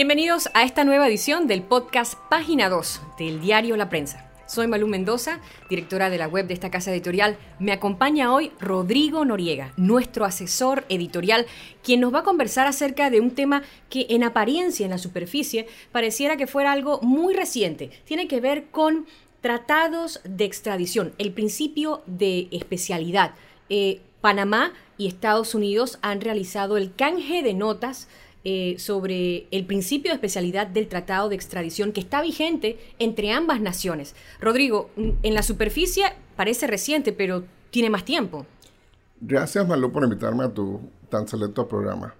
Bienvenidos a esta nueva edición del podcast Página 2 del diario La Prensa. Soy Malú Mendoza, directora de la web de esta casa editorial. Me acompaña hoy Rodrigo Noriega, nuestro asesor editorial, quien nos va a conversar acerca de un tema que en apariencia, en la superficie, pareciera que fuera algo muy reciente. Tiene que ver con tratados de extradición, el principio de especialidad. Eh, Panamá y Estados Unidos han realizado el canje de notas eh, sobre el principio de especialidad del Tratado de Extradición que está vigente entre ambas naciones. Rodrigo, mm, en la superficie parece reciente, pero tiene más tiempo. Gracias, Malu, por invitarme a tu tan selecto programa.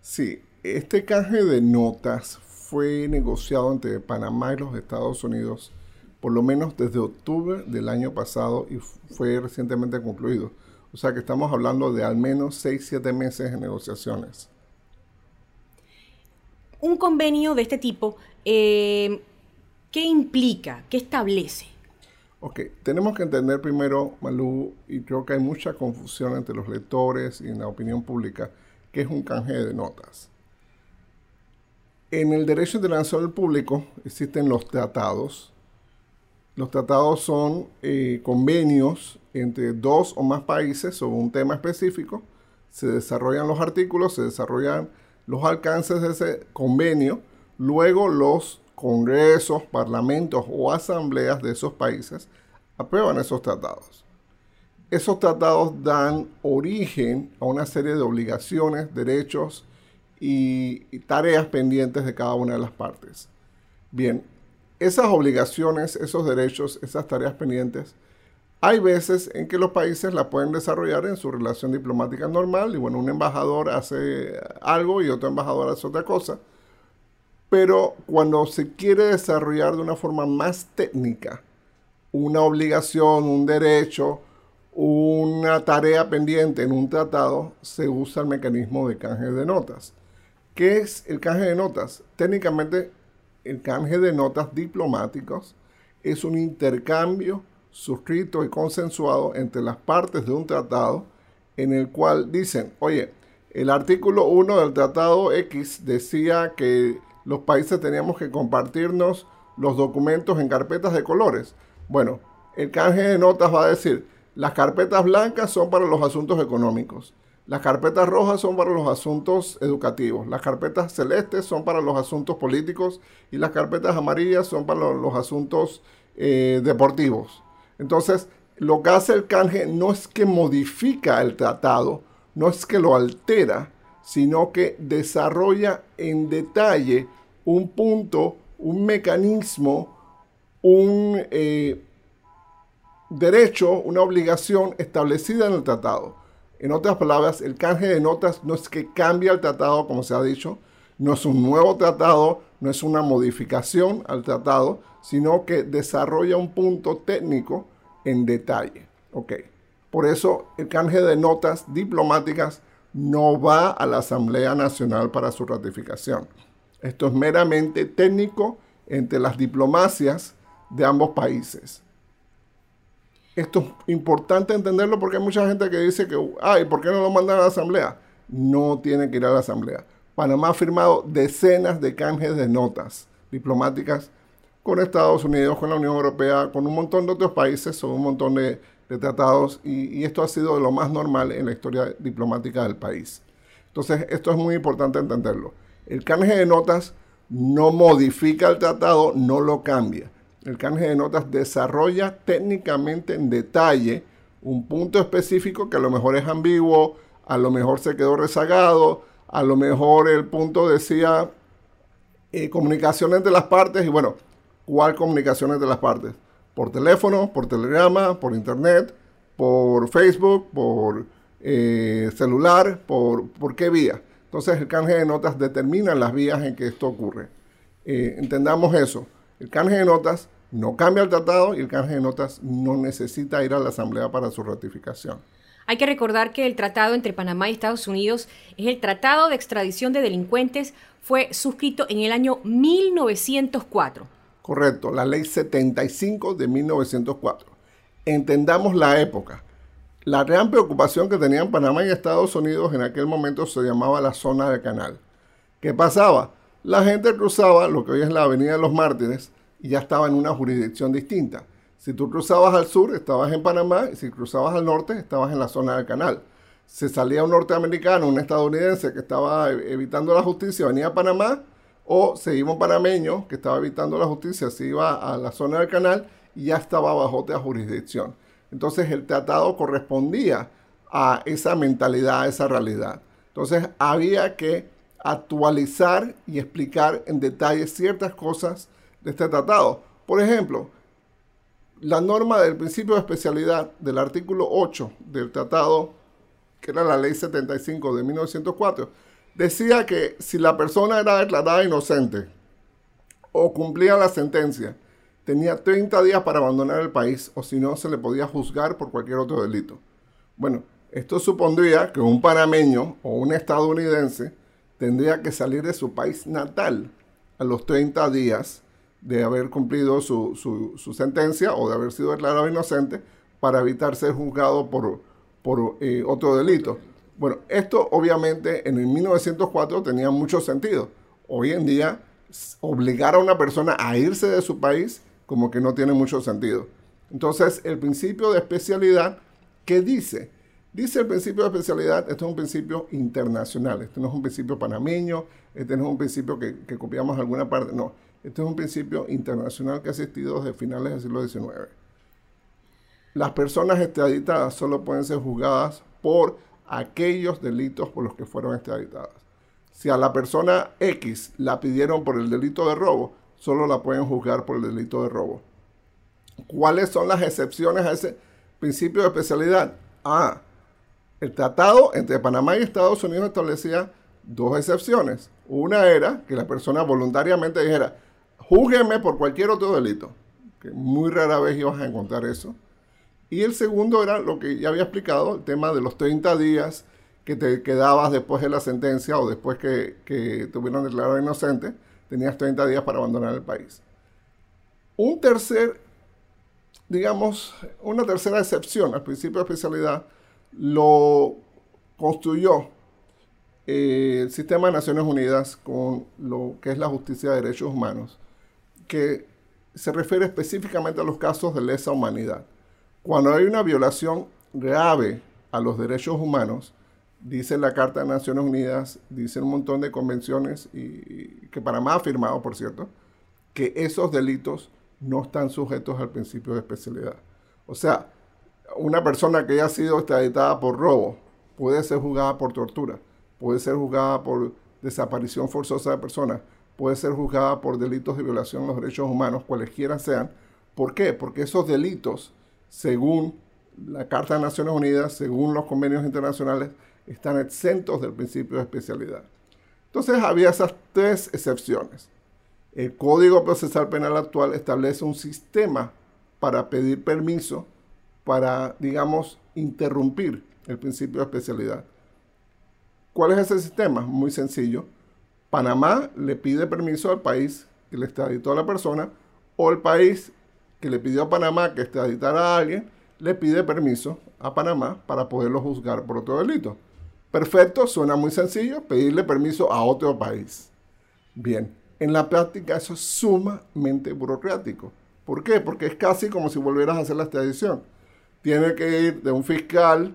Sí, este canje de notas fue negociado entre Panamá y los Estados Unidos por lo menos desde octubre del año pasado y fue recientemente concluido. O sea que estamos hablando de al menos 6-7 meses de negociaciones un convenio de este tipo, eh, ¿qué implica? ¿Qué establece? Ok, tenemos que entender primero, Malú, y creo que hay mucha confusión entre los lectores y en la opinión pública, que es un canje de notas. En el derecho internacional público existen los tratados. Los tratados son eh, convenios entre dos o más países sobre un tema específico. Se desarrollan los artículos, se desarrollan los alcances de ese convenio, luego los congresos, parlamentos o asambleas de esos países aprueban esos tratados. Esos tratados dan origen a una serie de obligaciones, derechos y, tareas pendientes de cada una de las partes. Bien, esas obligaciones, esos derechos, esas tareas pendientes hay veces en que los países la pueden desarrollar en su relación diplomática normal y bueno, un embajador hace algo y otro embajador hace otra cosa. Pero cuando se quiere desarrollar de una forma más técnica una obligación, un derecho, una tarea pendiente en un tratado, se usa el mecanismo de canje de notas. ¿Qué es el canje de notas? Técnicamente, el canje de notas diplomáticos es un intercambio suscrito y consensuado entre las partes de un tratado en el cual dicen, oye, el artículo 1 del tratado X decía que los países teníamos que compartirnos los documentos en carpetas de colores. Bueno, el canje de notas va a decir, las carpetas blancas son para los asuntos económicos, las carpetas rojas son para los asuntos educativos, las carpetas celestes son para los asuntos políticos y las carpetas amarillas son para los, asuntos eh, deportivos. Entonces, lo que hace el canje no es que modifica el tratado, no es que lo altera, sino que desarrolla en detalle un punto, un mecanismo, un eh, derecho, una obligación establecida en el tratado. En otras palabras, el canje de notas no es que cambia el tratado, como se ha dicho, no es un nuevo tratado, no es una modificación al tratado, sino que desarrolla un punto técnico en detalle. Ok. Por eso el canje de notas diplomáticas no va a la Asamblea Nacional para su ratificación. Esto es meramente técnico entre las diplomacias de ambos países. Esto es importante entenderlo porque hay mucha gente que dice que, ay, ¿por qué no lo mandan a la Asamblea? No tiene que ir a la Asamblea. Panamá ha firmado decenas de canjes de notas diplomáticas con Estados Unidos, con la Unión Europea, con un montón de otros países, son un montón de, tratados y, esto ha sido lo más normal en la historia diplomática del país. Entonces, esto es muy importante entenderlo. El canje de notas no modifica el tratado, no lo cambia. El canje de notas desarrolla técnicamente en detalle un punto específico que a lo mejor es ambiguo, a lo mejor se quedó rezagado, a lo mejor el punto decía eh, comunicación entre las partes y bueno, ¿Cuál comunicaciones de las partes? Por teléfono, por telegrama, por internet, por Facebook, por eh, celular, por, por qué vía. Entonces el canje de notas determina las vías en que esto ocurre. Eh, entendamos eso. El canje de notas no cambia el tratado y el canje de notas no necesita ir a la Asamblea para su ratificación. Hay que recordar que el tratado entre Panamá y Estados Unidos es el Tratado de Extradición de Delincuentes, fue suscrito en el año 1904 Correcto, la ley 75 de 1904. Entendamos la época. La gran preocupación que tenían Panamá y Estados Unidos en aquel momento se llamaba la zona del canal. ¿Qué pasaba? la gente cruzaba lo que hoy es la Avenida de los Mártires y ya estaba en una jurisdicción distinta. Si tú cruzabas al sur, estabas en Panamá, y si cruzabas al norte, estabas en la zona del canal. Se salía un norteamericano, un estadounidense que estaba evitando la justicia, venía a Panamá, o se iba un panameño que estaba evitando la justicia, se iba a la zona del canal y ya estaba bajo otra jurisdicción. Entonces el tratado correspondía a esa mentalidad, a esa realidad. Entonces había que actualizar y explicar en detalle ciertas cosas de este tratado. Por ejemplo, la norma del principio de especialidad del artículo 8 del tratado, que era la ley 75 de 1904, decía que si la persona era declarada inocente o cumplía la sentencia, tenía 30 días para abandonar el país o si no se le podía juzgar por cualquier otro delito. Bueno, esto supondría que un panameño o un estadounidense tendría que salir de su país natal a los 30 días de haber cumplido su, sentencia o de haber sido declarado inocente para evitar ser juzgado por, por eh, otro delito. Bueno, esto obviamente en el 1904 tenía mucho sentido. Hoy en día, obligar a una persona a irse de su país como que no tiene mucho sentido. Entonces, el principio de especialidad, ¿qué dice? Dice el principio de especialidad, esto es un principio internacional, esto no es un principio panameño, este no es un principio que, copiamos de alguna parte, no, este es un principio internacional que ha existido desde finales del siglo XIX. Las personas extraditadas solo pueden ser juzgadas por aquellos delitos por los que fueron extraditadas. Si a la persona X la pidieron por el delito de robo, solo la pueden juzgar por el delito de robo. ¿Cuáles son las excepciones a ese principio de especialidad? Ah, el tratado entre Panamá y Estados Unidos establecía dos excepciones. Una era que la persona voluntariamente dijera, júgueme por cualquier otro delito, que muy rara vez ibas a encontrar eso. Y el segundo era lo que ya había explicado, el tema de los 30 días que te quedabas después de la sentencia o después que, que te hubieran declarado inocente, tenías 30 días para abandonar el país. Un tercer, digamos, una tercera excepción al principio de especialidad lo construyó eh, el sistema de Naciones Unidas con lo que es la justicia de derechos humanos, que se refiere específicamente a los casos de lesa humanidad. Cuando hay una violación grave a los derechos humanos, dice la Carta de Naciones Unidas, dice un montón de convenciones, y, que Panamá ha firmado, por cierto, que esos delitos no están sujetos al principio de especialidad. O sea, una persona que haya sido extraditada por robo puede ser juzgada por tortura, puede ser juzgada por desaparición forzosa de personas, puede ser juzgada por delitos de violación de los derechos humanos, cualesquiera sean. ¿Por qué? Porque esos delitos, según la Carta de Naciones Unidas, según los convenios internacionales, están exentos del principio de especialidad. Entonces había esas tres excepciones. El Código Procesal Penal actual establece un sistema para pedir permiso para, digamos, interrumpir el principio de especialidad. ¿Cuál es ese sistema? Muy sencillo. Panamá le pide permiso al país que le extraditó a la persona o el país que le pidió a Panamá que extraditara a alguien le pide permiso a Panamá para poderlo juzgar por otro delito. Perfecto, suena muy sencillo, pedirle permiso a otro país. Bien, en la práctica eso es sumamente burocrático. ¿Por qué? Porque es casi como si volvieras a hacer la extradición tiene que ir de un fiscal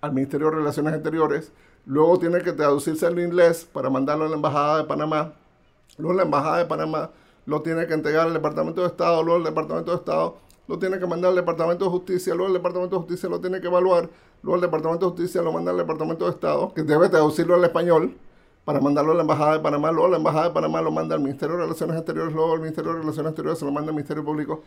al Ministerio de Relaciones Exteriores, luego tiene que traducirse al inglés para mandarlo a la Embajada de Panamá, luego la Embajada de Panamá lo tiene que entregar al Departamento de Estado, luego el Departamento de Estado lo tiene que mandar al Departamento de Justicia, luego el Departamento de Justicia lo tiene que evaluar, luego el Departamento de Justicia lo manda al Departamento de Estado, que debe traducirlo al español para mandarlo a la Embajada de Panamá, luego la Embajada de Panamá lo manda al Ministerio de Relaciones Exteriores, luego el Ministerio de Relaciones Exteriores se lo manda al Ministerio Público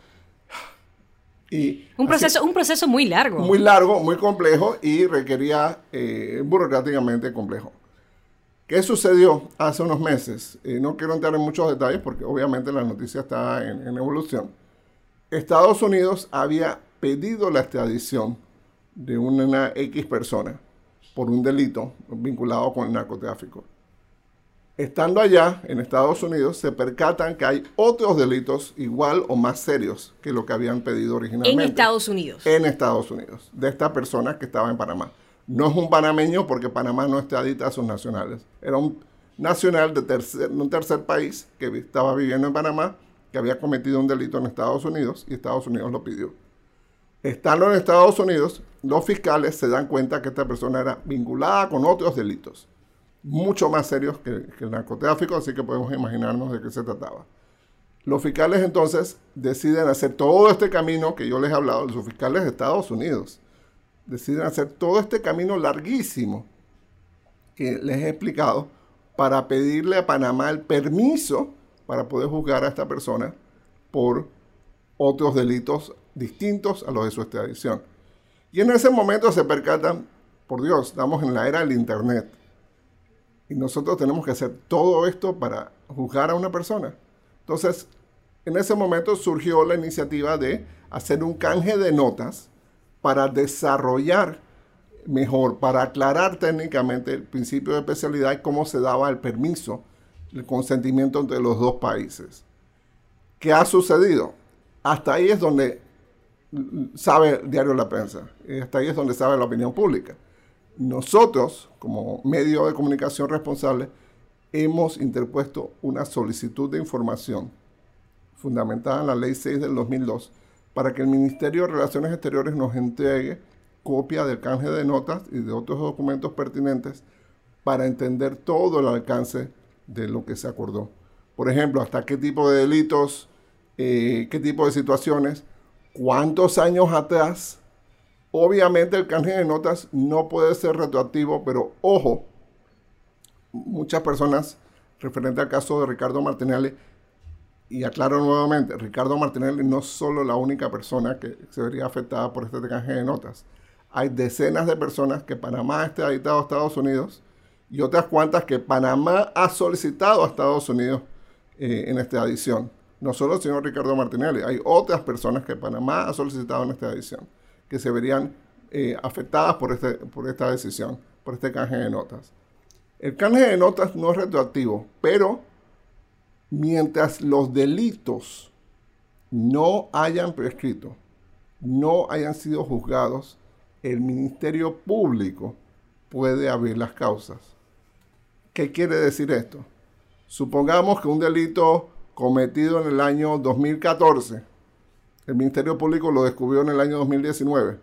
un, proceso, un proceso muy largo. Muy largo, muy complejo y requería eh, burocráticamente complejo. ¿Qué sucedió hace unos meses? Eh, no quiero entrar en muchos detalles porque obviamente la noticia está en, en evolución. Estados Unidos había pedido la extradición de una X persona por un delito vinculado con el narcotráfico estando allá en Estados Unidos, se percatan que hay otros delitos igual o más serios que lo que habían pedido originalmente. En Estados Unidos. En Estados Unidos, de esta persona que estaba en Panamá. No es un panameño porque Panamá no extradita a sus nacionales. Era un, nacional de un tercer país que estaba viviendo en Panamá, que había cometido un delito en Estados Unidos y Estados Unidos lo pidió. Estando en Estados Unidos, los fiscales se dan cuenta que esta persona era vinculada con otros delitos, mucho más serios que, el narcotráfico, así que podemos imaginarnos de qué se trataba. Los fiscales entonces deciden hacer todo este camino que yo les he hablado, los fiscales de Estados Unidos, deciden hacer todo este camino larguísimo que les he explicado para pedirle a Panamá el permiso para poder juzgar a esta persona por otros delitos distintos a los de su extradición. Y en ese momento se percatan, por Dios, estamos en la era del Internet. Y nosotros tenemos que hacer todo esto para juzgar a una persona. Entonces, en ese momento surgió la iniciativa de hacer un canje de notas para desarrollar mejor, para aclarar técnicamente el principio de especialidad y cómo se daba el permiso, el consentimiento entre los dos países. ¿Qué ha sucedido? Hasta ahí es donde sabe el diario La Prensa, hasta ahí es donde sabe la opinión pública. Nosotros, como medio de comunicación responsable, hemos interpuesto una solicitud de información fundamentada en la Ley 6 del 2002 para que el Ministerio de Relaciones Exteriores nos entregue copia del canje de notas y de otros documentos pertinentes para entender todo el alcance de lo que se acordó. Por ejemplo, hasta qué tipo de delitos, eh, qué tipo de situaciones, cuántos años atrás. Obviamente el canje de notas no puede ser retroactivo, pero ojo, muchas personas, referente al caso de Ricardo Martinelli, y aclaro nuevamente, Ricardo Martinelli no es solo la única persona que se vería afectada por este canje de notas. Hay decenas de personas que Panamá ha extraditado a Estados Unidos y otras cuantas que Panamá ha solicitado a Estados Unidos eh, en esta edición. No solo el señor Ricardo Martinelli, hay otras personas que Panamá ha solicitado en esta edición que se verían eh, afectadas por, este, por esta decisión, por este canje de notas. El canje de notas no es retroactivo, pero mientras los delitos no hayan prescrito, no hayan sido juzgados, el Ministerio Público puede abrir las causas. ¿Qué quiere decir esto? Supongamos que un delito cometido en el año 2014, el Ministerio Público lo descubrió en el año 2019.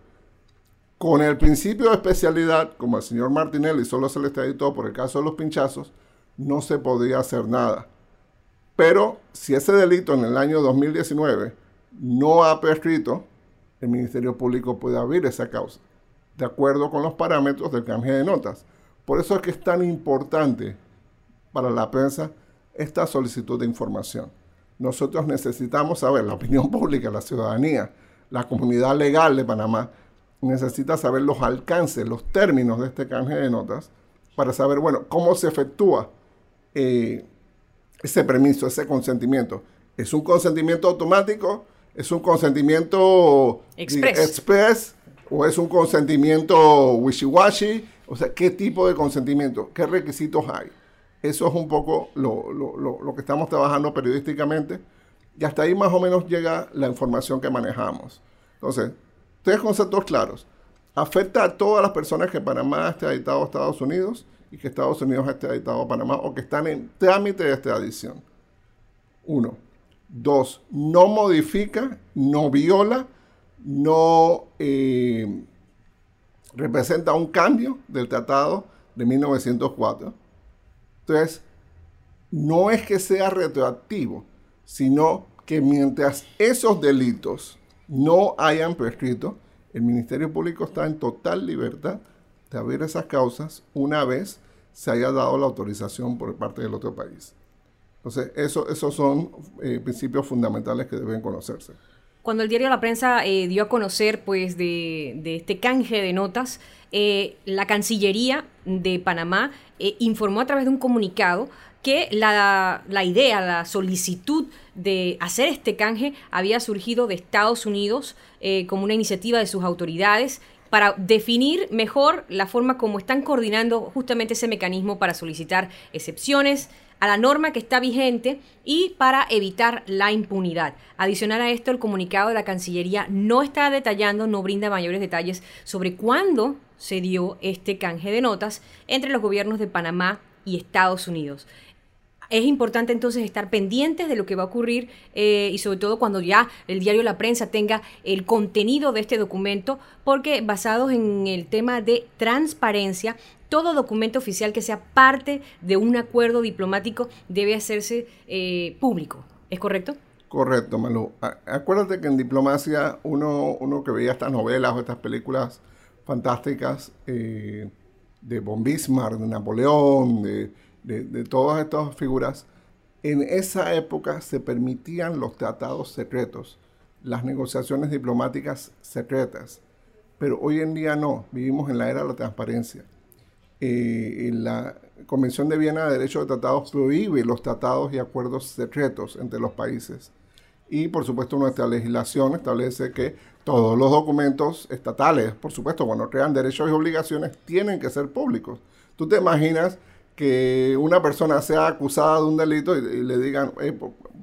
Con el principio de especialidad, como el señor Martinelli solo se le extraditó por el caso de los pinchazos, no se podría hacer nada. Pero si ese delito en el año 2019 no ha prescrito, el Ministerio Público puede abrir esa causa, de acuerdo con los parámetros del canje de notas. Por eso es que es tan importante para la prensa esta solicitud de información. Nosotros necesitamos saber, la opinión pública, la ciudadanía, la comunidad legal de Panamá, necesita saber los alcances, los términos de este canje de notas, para saber, bueno, cómo se efectúa eh, ese permiso, ese consentimiento. ¿Es un consentimiento automático? ¿Es un consentimiento express, ¿O es un consentimiento wishy-washy? O sea, ¿qué tipo de consentimiento? ¿Qué requisitos hay? Eso es un poco lo, lo, que estamos trabajando periodísticamente. Y hasta ahí más o menos llega la información que manejamos. Entonces, tres conceptos claros. Afecta a todas las personas que Panamá esté editado a Estados Unidos y que Estados Unidos ha extraditado a Panamá o que están en trámite de extradición. Uno. Dos, no modifica, no viola, no eh, representa un cambio del tratado de 1904. Entonces, no es que sea retroactivo, sino que mientras esos delitos no hayan prescrito, el Ministerio Público está en total libertad de abrir esas causas una vez se haya dado la autorización por parte del otro país. Entonces, eso, esos son eh, principios fundamentales que deben conocerse. Cuando el diario La Prensa eh, dio a conocer pues, de, este canje de notas, eh, la Cancillería de Panamá informó a través de un comunicado que la, la, idea, la solicitud de hacer este canje había surgido de Estados Unidos como una iniciativa de sus autoridades para definir mejor la forma como están coordinando justamente ese mecanismo para solicitar excepciones a la norma que está vigente y para evitar la impunidad. Adicional a esto, el comunicado de la Cancillería no está detallando, no brinda mayores detalles sobre cuándo se dio este canje de notas entre los gobiernos de Panamá y Estados Unidos. Es importante entonces estar pendientes de lo que va a ocurrir eh, y sobre todo cuando ya el diario La Prensa tenga el contenido de este documento, porque basados en el tema de transparencia, todo documento oficial que sea parte de un acuerdo diplomático debe hacerse eh, público. ¿Es correcto? Correcto, Malu. Acuérdate que en diplomacia uno, uno que veía estas novelas o estas películas fantásticas eh, de von Bismarck, de Napoleón, de, de, todas estas figuras, en esa época se permitían los tratados secretos, las negociaciones diplomáticas secretas, pero hoy en día no, vivimos en la era de la transparencia. Eh, la Convención de Viena de Derecho de Tratados prohíbe los tratados y acuerdos secretos entre los países. Y por supuesto nuestra legislación establece que todos los documentos estatales, por supuesto, cuando crean derechos y obligaciones, tienen que ser públicos. Tú te imaginas que una persona sea acusada de un delito y, le digan,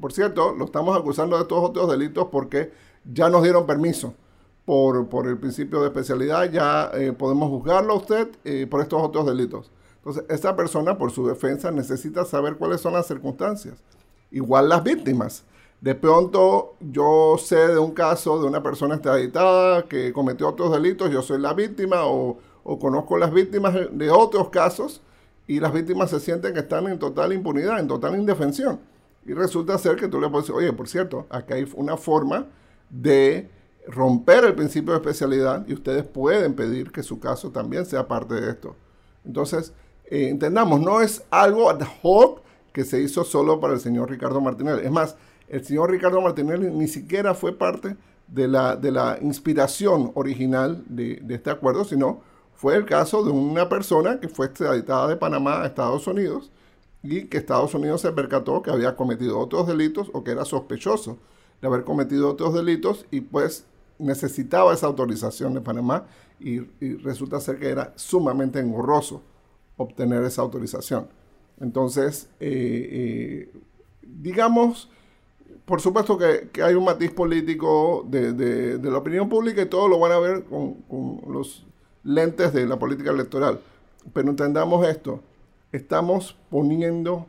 por, cierto, lo estamos acusando de estos otros delitos porque ya nos dieron permiso por, por el principio de especialidad, ya eh, podemos juzgarlo a usted eh, por estos otros delitos. Entonces, esa persona, por su defensa, necesita saber cuáles son las circunstancias. Igual las víctimas. De pronto yo sé de un caso de una persona extraditada que cometió otros delitos, yo soy la víctima o, conozco las víctimas de otros casos y las víctimas se sienten que están en total impunidad, en total indefensión. Y resulta ser que tú le puedes decir, oye, por cierto, aquí hay una forma de romper el principio de especialidad y ustedes pueden pedir que su caso también sea parte de esto. Entonces, eh, entendamos, no es algo ad hoc que se hizo solo para el señor Ricardo Martinelli. Es más, el señor Ricardo Martinelli ni siquiera fue parte de la, de la inspiración original de, este acuerdo, sino fue el caso de una persona que fue extraditada de Panamá a Estados Unidos y que Estados Unidos se percató que había cometido otros delitos o que era sospechoso de haber cometido otros delitos y pues necesitaba esa autorización de Panamá y, resulta ser que era sumamente engorroso obtener esa autorización. Entonces, eh, eh, digamos por supuesto que, hay un matiz político de, la opinión pública y todo lo van a ver con, los lentes de la política electoral. Pero entendamos esto, estamos poniendo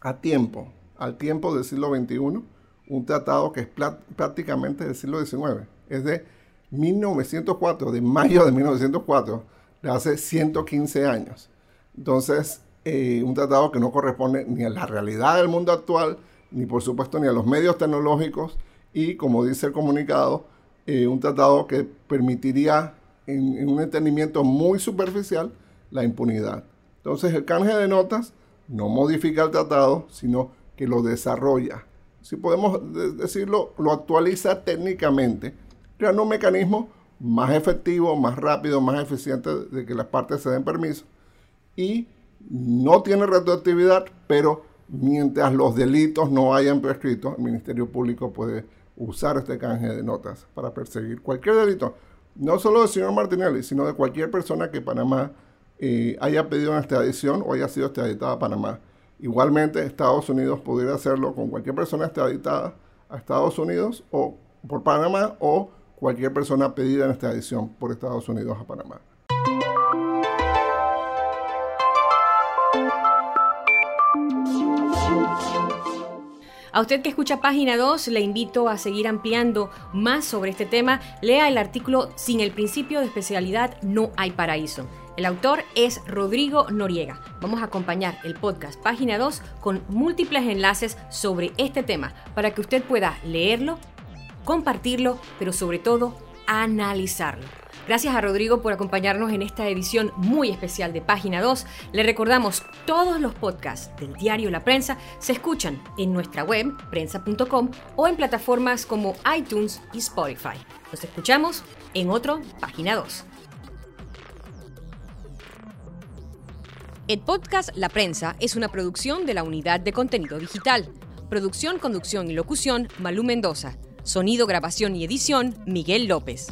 a tiempo, al tiempo del siglo XXI, un tratado que es prácticamente del siglo XIX. Es de 1904, de mayo de 1904, de hace 115 años. Entonces, eh, un tratado que no corresponde ni a la realidad del mundo actual, ni por supuesto ni a los medios tecnológicos y, como dice el comunicado, eh, un tratado que permitiría en, un entendimiento muy superficial la impunidad. Entonces el canje de notas no modifica el tratado, sino que lo desarrolla. Si podemos decirlo, lo actualiza técnicamente, creando un mecanismo más efectivo, más rápido, más eficiente de que las partes se den permiso. Y no tiene retroactividad, pero mientras los delitos no hayan prescrito, el Ministerio Público puede usar este canje de notas para perseguir cualquier delito, no solo del señor Martinelli, sino de cualquier persona que Panamá eh, haya pedido una extradición o haya sido extraditada a Panamá. Igualmente, Estados Unidos pudiera hacerlo con cualquier persona extraditada a Estados Unidos o por Panamá o cualquier persona pedida en extradición por Estados Unidos a Panamá. A usted que escucha página 2, le invito a seguir ampliando más sobre este tema. Lea el artículo Sin el principio de especialidad no hay paraíso. El autor es Rodrigo Noriega. Vamos a acompañar el podcast Página 2 con múltiples enlaces sobre este tema para que usted pueda leerlo, compartirlo, pero sobre todo analizarlo. Gracias a Rodrigo por acompañarnos en esta edición muy especial de Página 2. Le recordamos, todos los podcasts del diario La Prensa se escuchan en nuestra web, prensa.com, o en plataformas como iTunes y Spotify. Nos escuchamos en otro Página 2. El podcast La Prensa es una producción de la Unidad de Contenido Digital. Producción, conducción y locución, Malú Mendoza. Sonido, grabación y edición, Miguel López.